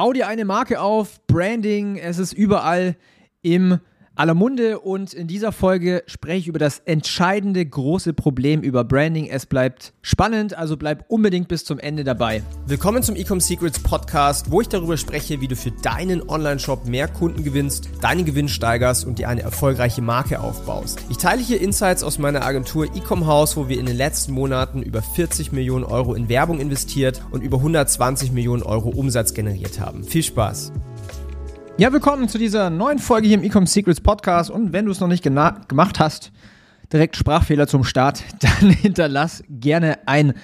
Bau dir eine Marke auf, Branding, es ist überall im aller Munde und in dieser Folge spreche ich über das entscheidende große Problem über Branding. Es bleibt spannend, also bleib unbedingt bis zum Ende dabei. Willkommen zum Ecom Secrets Podcast, wo ich darüber spreche, wie du für deinen Online-Shop mehr Kunden gewinnst, deinen Gewinn steigerst und dir eine erfolgreiche Marke aufbaust. Ich teile hier Insights aus meiner Agentur Ecom House, wo wir in den letzten Monaten über 40 Millionen Euro in Werbung investiert und über 120 Millionen Euro Umsatz generiert haben. Viel Spaß! Ja, willkommen zu dieser neuen Folge hier im Ecom Secrets Podcast. Und wenn du es noch nicht gemacht hast, direkt Sprachfehler zum Start, dann hinterlass gerne ein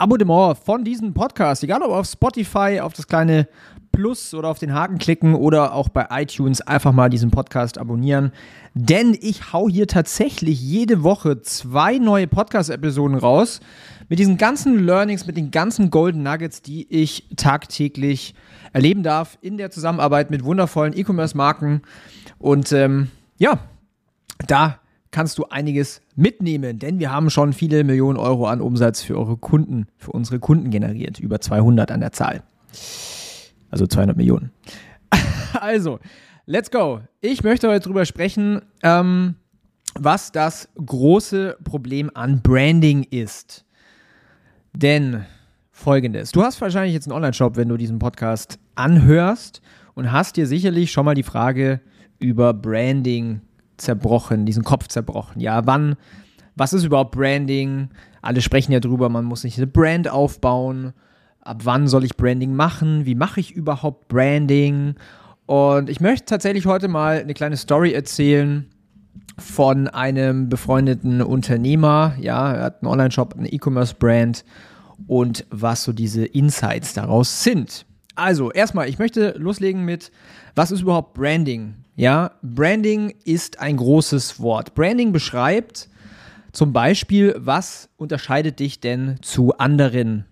Abonnement von diesem Podcast. Egal ob auf Spotify, auf das kleine Plus oder auf den Haken klicken oder auch bei iTunes einfach mal diesen Podcast abonnieren. Denn ich hau hier tatsächlich jede Woche zwei neue Podcast-Episoden raus mit diesen ganzen Learnings, mit den ganzen Golden Nuggets, die ich tagtäglich erleben darf in der Zusammenarbeit mit wundervollen E-Commerce-Marken. Und ähm, ja, da kannst du einiges mitnehmen, denn wir haben schon viele Millionen Euro an Umsatz für eure Kunden, für unsere Kunden generiert, über 200 an der Zahl. Also 200 Millionen. also, let's go. Ich möchte heute darüber sprechen, ähm, was das große Problem an Branding ist. Denn folgendes: Du hast wahrscheinlich jetzt einen Online-Shop, wenn du diesen Podcast anhörst und hast dir sicherlich schon mal die Frage über Branding zerbrochen, diesen Kopf zerbrochen. Ja, wann, was ist überhaupt Branding? Alle sprechen ja drüber, man muss nicht eine Brand aufbauen. Ab wann soll ich Branding machen? Wie mache ich überhaupt Branding? Und ich möchte tatsächlich heute mal eine kleine Story erzählen von einem befreundeten Unternehmer. Ja, er hat einen Online-Shop, eine E-Commerce-Brand und was so diese Insights daraus sind. Also, erstmal, ich möchte loslegen mit, was ist überhaupt Branding? Ja, Branding ist ein großes Wort. Branding beschreibt zum Beispiel, was unterscheidet dich denn zu anderen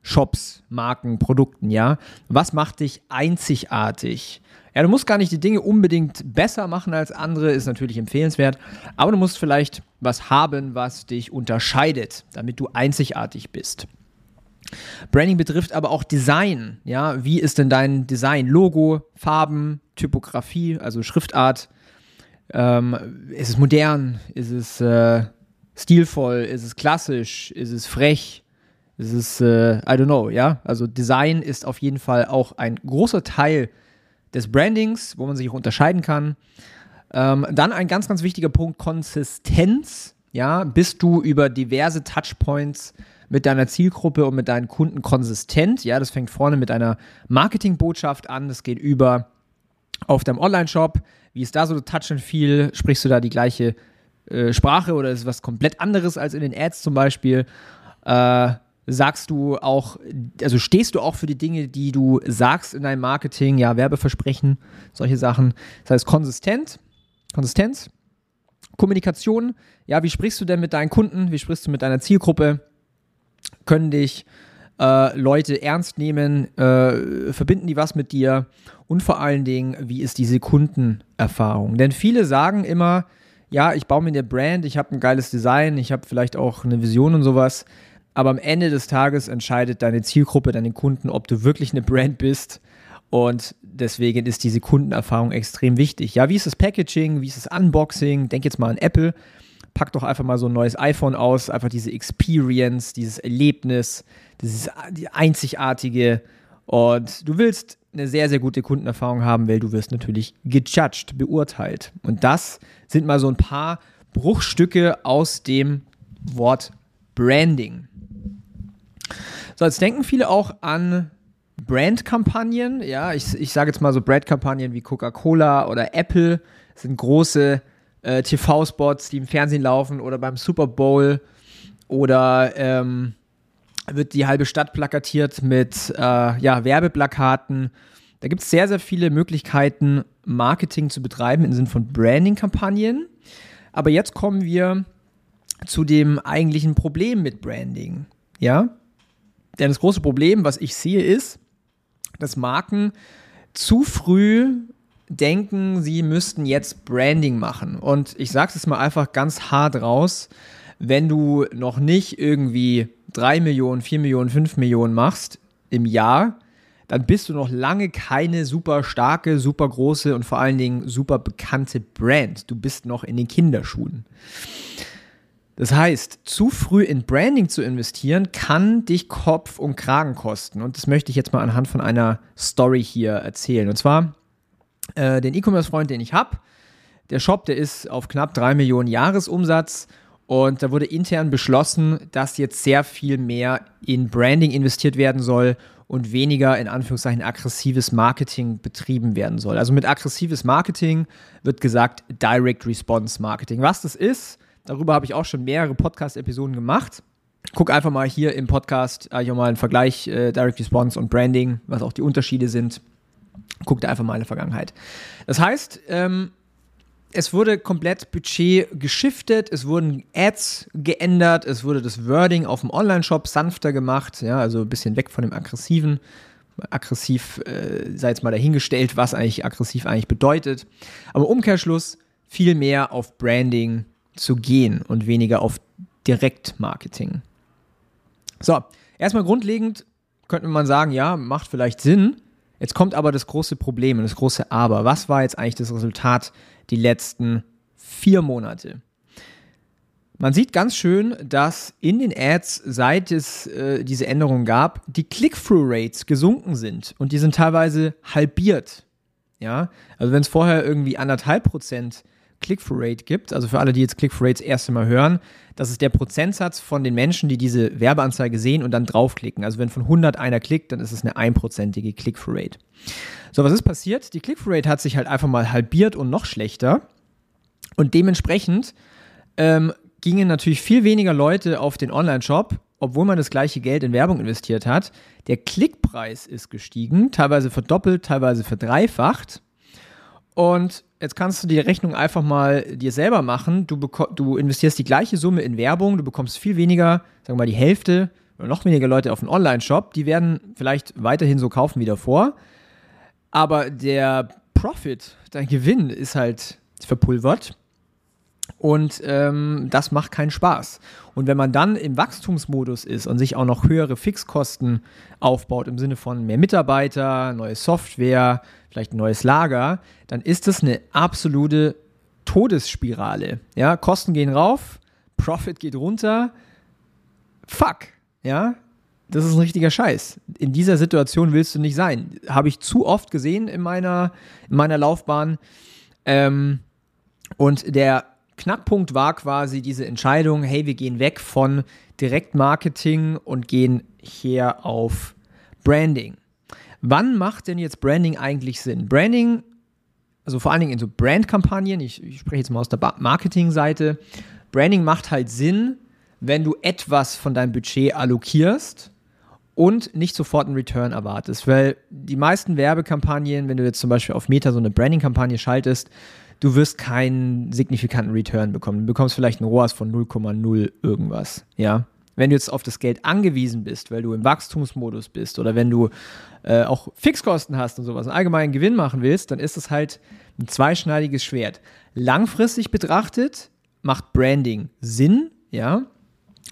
Shops, Marken, Produkten, ja? Was macht dich einzigartig? Ja, du musst gar nicht die Dinge unbedingt besser machen als andere, ist natürlich empfehlenswert, aber du musst vielleicht was haben, was dich unterscheidet, damit du einzigartig bist. Branding betrifft aber auch Design. Ja, wie ist denn dein Design? Logo, Farben, Typografie, also Schriftart. Ähm, ist es modern? Ist es äh, stilvoll? Ist es klassisch? Ist es frech? Ist es, äh, I don't know, ja? Also Design ist auf jeden Fall auch ein großer Teil des Brandings, wo man sich auch unterscheiden kann. Ähm, dann ein ganz, ganz wichtiger Punkt, Konsistenz. Ja, bist du über diverse Touchpoints mit deiner Zielgruppe und mit deinen Kunden konsistent? Ja, das fängt vorne mit einer Marketingbotschaft an, das geht über auf deinem Online-Shop. Wie ist da so Touch and Feel? Sprichst du da die gleiche äh, Sprache oder ist es was komplett anderes als in den Ads zum Beispiel? Äh, sagst du auch, also stehst du auch für die Dinge, die du sagst in deinem Marketing, ja, Werbeversprechen, solche Sachen. Das heißt, konsistent, Konsistenz, Kommunikation, ja, wie sprichst du denn mit deinen Kunden, wie sprichst du mit deiner Zielgruppe, können dich äh, Leute ernst nehmen, äh, verbinden die was mit dir und vor allen Dingen, wie ist diese Kundenerfahrung? Denn viele sagen immer, ja, ich baue mir eine Brand, ich habe ein geiles Design, ich habe vielleicht auch eine Vision und sowas, aber am Ende des Tages entscheidet deine Zielgruppe, deine Kunden, ob du wirklich eine Brand bist. Und deswegen ist diese Kundenerfahrung extrem wichtig. Ja, wie ist das Packaging? Wie ist das Unboxing? Denk jetzt mal an Apple. Pack doch einfach mal so ein neues iPhone aus. Einfach diese Experience, dieses Erlebnis, dieses einzigartige. Und du willst eine sehr, sehr gute Kundenerfahrung haben, weil du wirst natürlich gejudged, beurteilt. Und das sind mal so ein paar Bruchstücke aus dem Wort Branding. So, jetzt denken viele auch an Brandkampagnen. Ja, ich, ich sage jetzt mal so Brandkampagnen wie Coca-Cola oder Apple. Sind große äh, TV-Spots, die im Fernsehen laufen oder beim Super Bowl oder ähm, wird die halbe Stadt plakatiert mit äh, ja, Werbeplakaten. Da gibt es sehr, sehr viele Möglichkeiten, Marketing zu betreiben im Sinne von Branding-Kampagnen. Aber jetzt kommen wir zu dem eigentlichen Problem mit Branding. Ja, denn das große Problem, was ich sehe, ist, dass Marken zu früh denken, sie müssten jetzt Branding machen. Und ich sage es mal einfach ganz hart raus, wenn du noch nicht irgendwie 3 Millionen, 4 Millionen, 5 Millionen machst im Jahr, dann bist du noch lange keine super starke, super große und vor allen Dingen super bekannte Brand. Du bist noch in den Kinderschuhen. Das heißt, zu früh in Branding zu investieren, kann dich Kopf und Kragen kosten. Und das möchte ich jetzt mal anhand von einer Story hier erzählen. Und zwar äh, den E-Commerce-Freund, den ich habe. Der Shop, der ist auf knapp 3 Millionen Jahresumsatz. Und da wurde intern beschlossen, dass jetzt sehr viel mehr in Branding investiert werden soll und weniger in Anführungszeichen aggressives Marketing betrieben werden soll. Also mit aggressives Marketing wird gesagt Direct Response Marketing. Was das ist, Darüber habe ich auch schon mehrere Podcast-Episoden gemacht. Guck einfach mal hier im Podcast äh, mal einen Vergleich äh, Direct Response und Branding, was auch die Unterschiede sind. Guck da einfach mal in der Vergangenheit. Das heißt, ähm, es wurde komplett Budget geschiftet, es wurden Ads geändert, es wurde das Wording auf dem Online-Shop sanfter gemacht, ja, also ein bisschen weg von dem aggressiven. Aggressiv äh, sei jetzt mal dahingestellt, was eigentlich aggressiv eigentlich bedeutet. Aber Umkehrschluss, viel mehr auf Branding zu gehen und weniger auf Direktmarketing. So, erstmal grundlegend könnte man sagen, ja, macht vielleicht Sinn. Jetzt kommt aber das große Problem und das große Aber. Was war jetzt eigentlich das Resultat die letzten vier Monate? Man sieht ganz schön, dass in den Ads, seit es äh, diese Änderungen gab, die Click-Through-Rates gesunken sind und die sind teilweise halbiert. Ja, also wenn es vorher irgendwie anderthalb Prozent Click-Through-Rate gibt, also für alle, die jetzt Click-Through-Rates das erste Mal hören, das ist der Prozentsatz von den Menschen, die diese Werbeanzeige sehen und dann draufklicken. Also wenn von 100 einer klickt, dann ist es eine einprozentige Click-Through-Rate. So, was ist passiert? Die Click-Through-Rate hat sich halt einfach mal halbiert und noch schlechter. Und dementsprechend ähm, gingen natürlich viel weniger Leute auf den Online-Shop, obwohl man das gleiche Geld in Werbung investiert hat. Der Klickpreis ist gestiegen, teilweise verdoppelt, teilweise verdreifacht. Und jetzt kannst du die Rechnung einfach mal dir selber machen. Du, du investierst die gleiche Summe in Werbung, du bekommst viel weniger, sagen wir mal die Hälfte oder noch weniger Leute auf einen Online-Shop. Die werden vielleicht weiterhin so kaufen wie davor. Aber der Profit, dein Gewinn ist halt verpulvert. Und ähm, das macht keinen Spaß. Und wenn man dann im Wachstumsmodus ist und sich auch noch höhere Fixkosten aufbaut im Sinne von mehr Mitarbeiter, neue Software, vielleicht ein neues Lager, dann ist das eine absolute Todesspirale. Ja, Kosten gehen rauf, Profit geht runter. Fuck, ja, das ist ein richtiger Scheiß. In dieser Situation willst du nicht sein. Habe ich zu oft gesehen in meiner, in meiner Laufbahn. Ähm, und der Knackpunkt war quasi diese Entscheidung, hey, wir gehen weg von Direktmarketing und gehen hier auf Branding. Wann macht denn jetzt Branding eigentlich Sinn? Branding, also vor allen Dingen in so Brandkampagnen, ich, ich spreche jetzt mal aus der Marketingseite, Branding macht halt Sinn, wenn du etwas von deinem Budget allokierst und nicht sofort einen Return erwartest. Weil die meisten Werbekampagnen, wenn du jetzt zum Beispiel auf Meta so eine Branding-Kampagne schaltest, du wirst keinen signifikanten Return bekommen. Du bekommst vielleicht einen ROAS von 0,0 irgendwas, ja. Wenn du jetzt auf das Geld angewiesen bist, weil du im Wachstumsmodus bist oder wenn du äh, auch Fixkosten hast und sowas, einen allgemeinen Gewinn machen willst, dann ist es halt ein zweischneidiges Schwert. Langfristig betrachtet macht Branding Sinn, ja.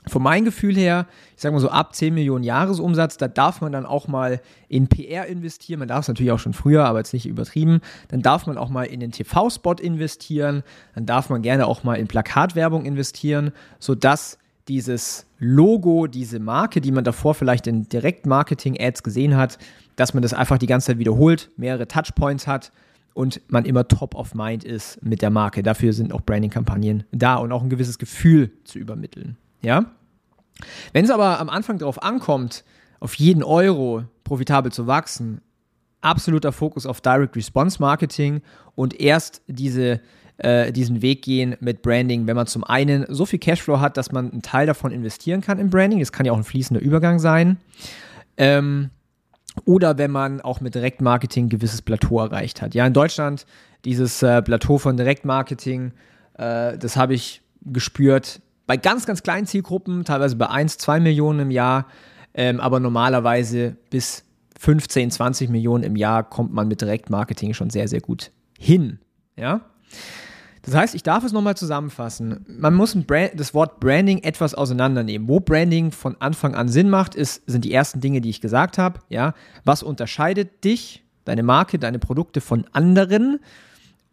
Von meinem Gefühl her, ich sage mal so ab 10 Millionen Jahresumsatz, da darf man dann auch mal in PR investieren. Man darf es natürlich auch schon früher, aber jetzt nicht übertrieben. Dann darf man auch mal in den TV-Spot investieren. Dann darf man gerne auch mal in Plakatwerbung investieren, sodass dieses Logo, diese Marke, die man davor vielleicht in Direktmarketing-Ads gesehen hat, dass man das einfach die ganze Zeit wiederholt, mehrere Touchpoints hat und man immer top of mind ist mit der Marke. Dafür sind auch Branding-Kampagnen da und auch ein gewisses Gefühl zu übermitteln. Ja? Wenn es aber am Anfang darauf ankommt, auf jeden Euro profitabel zu wachsen, absoluter Fokus auf Direct Response Marketing und erst diese, äh, diesen Weg gehen mit Branding, wenn man zum einen so viel Cashflow hat, dass man einen Teil davon investieren kann in Branding. Das kann ja auch ein fließender Übergang sein. Ähm, oder wenn man auch mit Direktmarketing ein gewisses Plateau erreicht hat. Ja, in Deutschland dieses äh, Plateau von Direktmarketing, äh, das habe ich gespürt bei ganz, ganz kleinen Zielgruppen, teilweise bei 1, 2 Millionen im Jahr, ähm, aber normalerweise bis 15, 20 Millionen im Jahr kommt man mit Direktmarketing schon sehr, sehr gut hin. Ja? Das heißt, ich darf es nochmal zusammenfassen. Man muss Brand, das Wort Branding etwas auseinandernehmen. Wo Branding von Anfang an Sinn macht, ist, sind die ersten Dinge, die ich gesagt habe. Ja? Was unterscheidet dich, deine Marke, deine Produkte von anderen?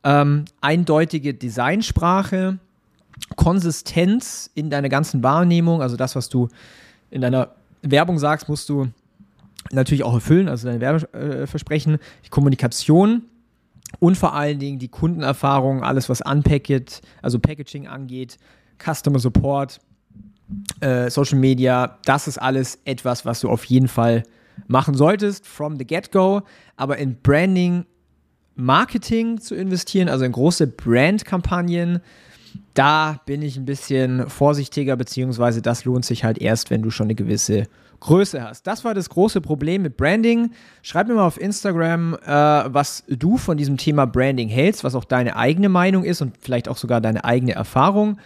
Ähm, eindeutige Designsprache, Konsistenz in deiner ganzen Wahrnehmung, also das, was du in deiner Werbung sagst, musst du natürlich auch erfüllen, also deine Werbeversprechen, die Kommunikation und vor allen Dingen die Kundenerfahrung, alles was Unpacket, also Packaging angeht, Customer Support, äh, Social Media, das ist alles etwas, was du auf jeden Fall machen solltest from the get-go. Aber in Branding, Marketing zu investieren, also in große Brand-Kampagnen, da bin ich ein bisschen vorsichtiger, beziehungsweise das lohnt sich halt erst, wenn du schon eine gewisse Größe hast. Das war das große Problem mit Branding. Schreib mir mal auf Instagram, äh, was du von diesem Thema Branding hältst, was auch deine eigene Meinung ist und vielleicht auch sogar deine eigene Erfahrung.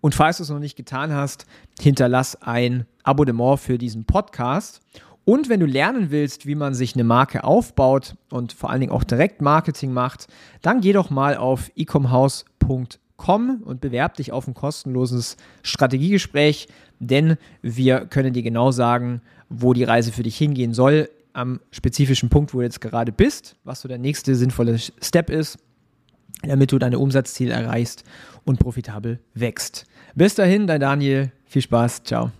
Und falls du es noch nicht getan hast, hinterlass ein Abonnement für diesen Podcast. Und wenn du lernen willst, wie man sich eine Marke aufbaut und vor allen Dingen auch direkt Marketing macht, dann geh doch mal auf ecomhouse.com komm und bewerb dich auf ein kostenloses Strategiegespräch, denn wir können dir genau sagen, wo die Reise für dich hingehen soll, am spezifischen Punkt, wo du jetzt gerade bist, was so der nächste sinnvolle Step ist, damit du deine Umsatzziele erreichst und profitabel wächst. Bis dahin, dein Daniel, viel Spaß, ciao.